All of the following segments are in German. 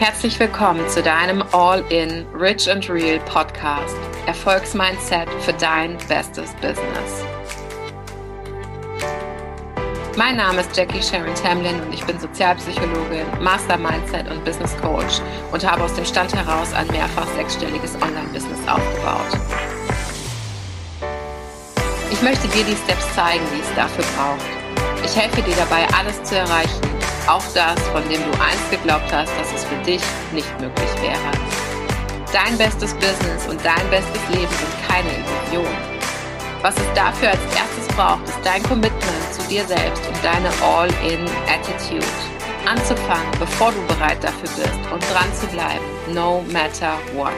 Herzlich willkommen zu deinem All-in Rich and Real Podcast. Erfolgsmindset für dein bestes Business. Mein Name ist Jackie Sharon Tamlin und ich bin Sozialpsychologin, Master Mindset und Business Coach und habe aus dem Stand heraus ein mehrfach sechsstelliges Online-Business aufgebaut. Ich möchte dir die Steps zeigen, die es dafür braucht. Ich helfe dir dabei, alles zu erreichen, auch das, von dem du einst geglaubt hast, dass es für dich nicht möglich wäre. Dein bestes Business und dein bestes Leben sind keine Illusion. Was es dafür als erstes braucht, ist dein Commitment zu dir selbst und deine All-in-Attitude. Anzufangen, bevor du bereit dafür bist und dran zu bleiben, no matter what.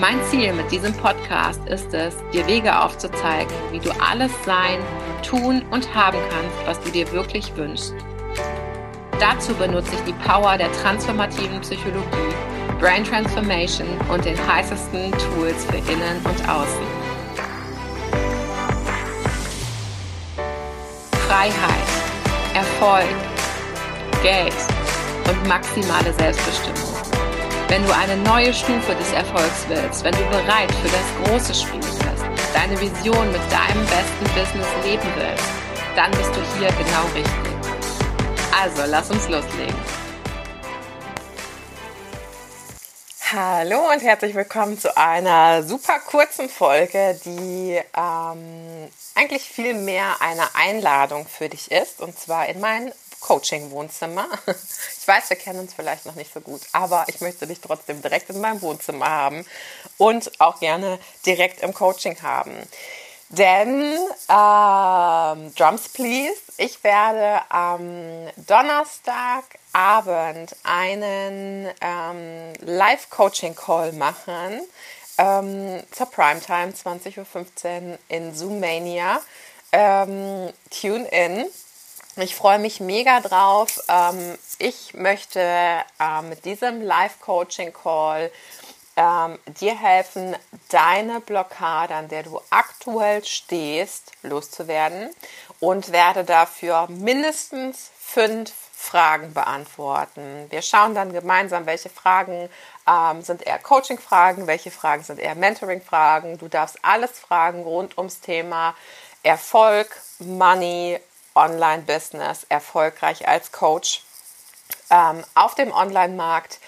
Mein Ziel mit diesem Podcast ist es, dir Wege aufzuzeigen, wie du alles sein, tun und haben kannst, was du dir wirklich wünschst Dazu benutze ich die Power der transformativen Psychologie, Brain Transformation und den heißesten Tools für Innen und Außen. Freiheit, Erfolg, Geld und maximale Selbstbestimmung. Wenn du eine neue Stufe des Erfolgs willst, wenn du bereit für das große Spiel bist, deine Vision mit deinem besten Business leben willst, dann bist du hier genau richtig. Also, lass uns loslegen. Hallo und herzlich willkommen zu einer super kurzen Folge, die ähm, eigentlich viel mehr eine Einladung für dich ist, und zwar in mein Coaching-Wohnzimmer. Ich weiß, wir kennen uns vielleicht noch nicht so gut, aber ich möchte dich trotzdem direkt in meinem Wohnzimmer haben und auch gerne direkt im Coaching haben. Denn, ähm, Drums Please, ich werde am Donnerstagabend einen ähm, Live-Coaching-Call machen ähm, zur Primetime 20.15 Uhr in Zoomania. Ähm, tune in. Ich freue mich mega drauf. Ähm, ich möchte äh, mit diesem Live-Coaching-Call ähm, dir helfen, deine Blockade, an der du aktuell stehst, loszuwerden und werde dafür mindestens fünf Fragen beantworten. Wir schauen dann gemeinsam, welche Fragen ähm, sind eher Coaching-Fragen, welche Fragen sind eher Mentoring-Fragen. Du darfst alles fragen rund ums Thema Erfolg, Money, Online-Business, erfolgreich als Coach ähm, auf dem Online-Markt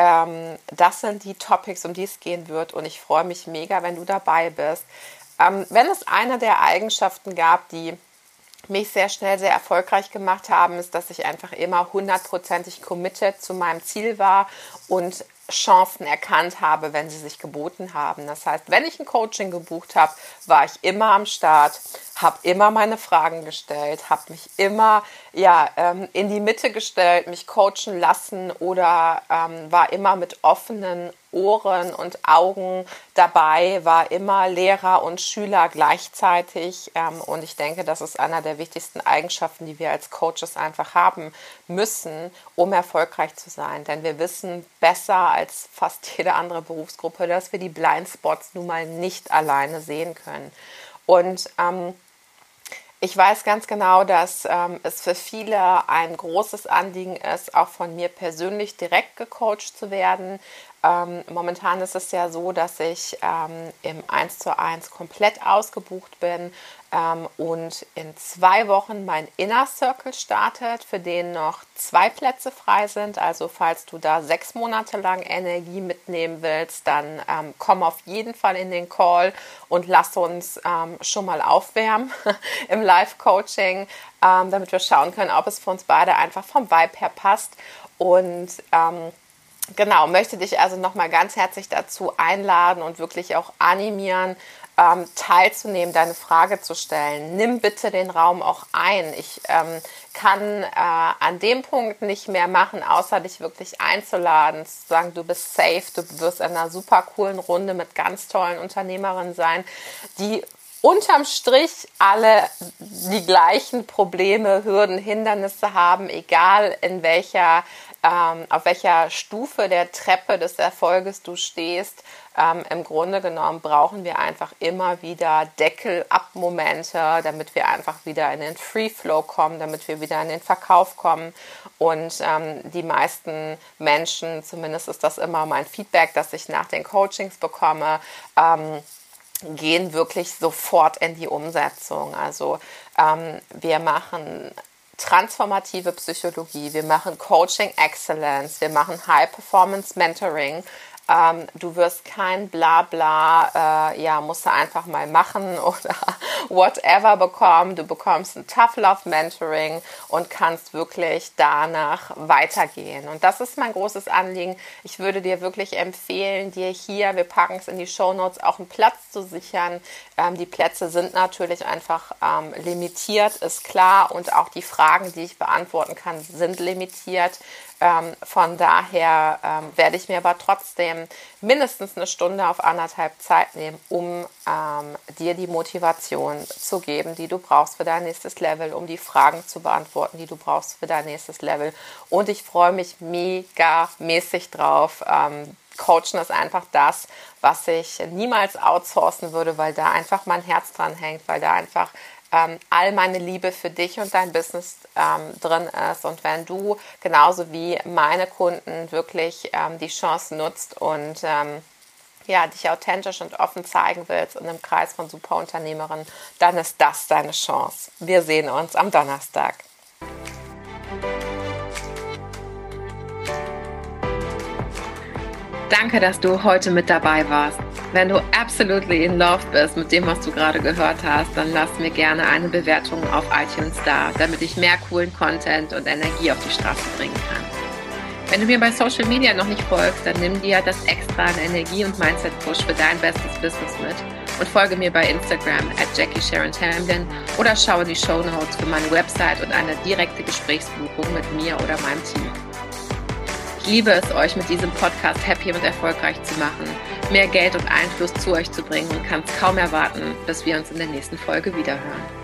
ähm, das sind die Topics, um die es gehen wird. Und ich freue mich mega, wenn du dabei bist. Ähm, wenn es eine der Eigenschaften gab, die mich sehr schnell sehr erfolgreich gemacht haben, ist, dass ich einfach immer hundertprozentig committed zu meinem Ziel war und Chancen erkannt habe, wenn sie sich geboten haben. Das heißt, wenn ich ein Coaching gebucht habe, war ich immer am Start, habe immer meine Fragen gestellt, habe mich immer ja, ähm, in die Mitte gestellt, mich coachen lassen oder ähm, war immer mit offenen Ohren und Augen dabei, war immer Lehrer und Schüler gleichzeitig. Ähm, und ich denke, das ist einer der wichtigsten Eigenschaften, die wir als Coaches einfach haben müssen, um erfolgreich zu sein. Denn wir wissen besser als fast jede andere Berufsgruppe, dass wir die Blindspots nun mal nicht alleine sehen können. Und ähm, ich weiß ganz genau, dass ähm, es für viele ein großes Anliegen ist, auch von mir persönlich direkt gecoacht zu werden. Ähm, momentan ist es ja so, dass ich ähm, im 1 zu 1 komplett ausgebucht bin ähm, und in zwei Wochen mein Inner Circle startet, für den noch zwei Plätze frei sind. Also falls du da sechs Monate lang Energie mitnehmen willst, dann ähm, komm auf jeden Fall in den Call und lass uns ähm, schon mal aufwärmen im Live-Coaching, ähm, damit wir schauen können, ob es für uns beide einfach vom Vibe her passt. Und ähm, genau, möchte dich also nochmal ganz herzlich dazu einladen und wirklich auch animieren, ähm, teilzunehmen, deine Frage zu stellen. Nimm bitte den Raum auch ein. Ich ähm, kann äh, an dem Punkt nicht mehr machen, außer dich wirklich einzuladen, zu sagen, du bist safe, du wirst in einer super coolen Runde mit ganz tollen Unternehmerinnen sein, die unterm Strich alle die gleichen Probleme, Hürden, Hindernisse haben, egal in welcher ähm, auf welcher Stufe der Treppe des Erfolges du stehst. Ähm, Im Grunde genommen brauchen wir einfach immer wieder Deckel-Up-Momente, damit wir einfach wieder in den Free Flow kommen, damit wir wieder in den Verkauf kommen. Und ähm, die meisten Menschen, zumindest ist das immer mein Feedback, das ich nach den Coachings bekomme, ähm, gehen wirklich sofort in die Umsetzung. Also ähm, wir machen transformative Psychologie, wir machen Coaching Excellence, wir machen High Performance Mentoring ähm, du wirst kein Blabla, äh, ja, musst du einfach mal machen oder whatever bekommen. Du bekommst ein Tough Love Mentoring und kannst wirklich danach weitergehen. Und das ist mein großes Anliegen. Ich würde dir wirklich empfehlen, dir hier, wir packen es in die Show Notes, auch einen Platz zu sichern. Ähm, die Plätze sind natürlich einfach ähm, limitiert, ist klar. Und auch die Fragen, die ich beantworten kann, sind limitiert. Ähm, von daher ähm, werde ich mir aber trotzdem mindestens eine Stunde auf anderthalb Zeit nehmen, um ähm, dir die Motivation zu geben, die du brauchst für dein nächstes Level, um die Fragen zu beantworten, die du brauchst für dein nächstes Level. Und ich freue mich mega mäßig drauf. Ähm, Coachen ist einfach das, was ich niemals outsourcen würde, weil da einfach mein Herz dran hängt, weil da einfach ähm, all meine Liebe für dich und dein Business ähm, drin ist. Und wenn du genauso wie meine Kunden wirklich ähm, die Chance nutzt und ähm, ja, dich authentisch und offen zeigen willst in einem Kreis von Superunternehmerinnen, dann ist das deine Chance. Wir sehen uns am Donnerstag. Danke, dass du heute mit dabei warst. Wenn du absolutely in love bist mit dem, was du gerade gehört hast, dann lass mir gerne eine Bewertung auf iTunes da, damit ich mehr coolen Content und Energie auf die Straße bringen kann. Wenn du mir bei Social Media noch nicht folgst, dann nimm dir das extra an Energie und Mindset Push für dein bestes Business mit und folge mir bei Instagram at Jackie Sharon Tamlin oder schaue die Show Notes für meine Website und eine direkte Gesprächsbuchung mit mir oder meinem Team. Liebe es, euch mit diesem Podcast happy und erfolgreich zu machen, mehr Geld und Einfluss zu euch zu bringen und kann es kaum erwarten, bis wir uns in der nächsten Folge wiederhören.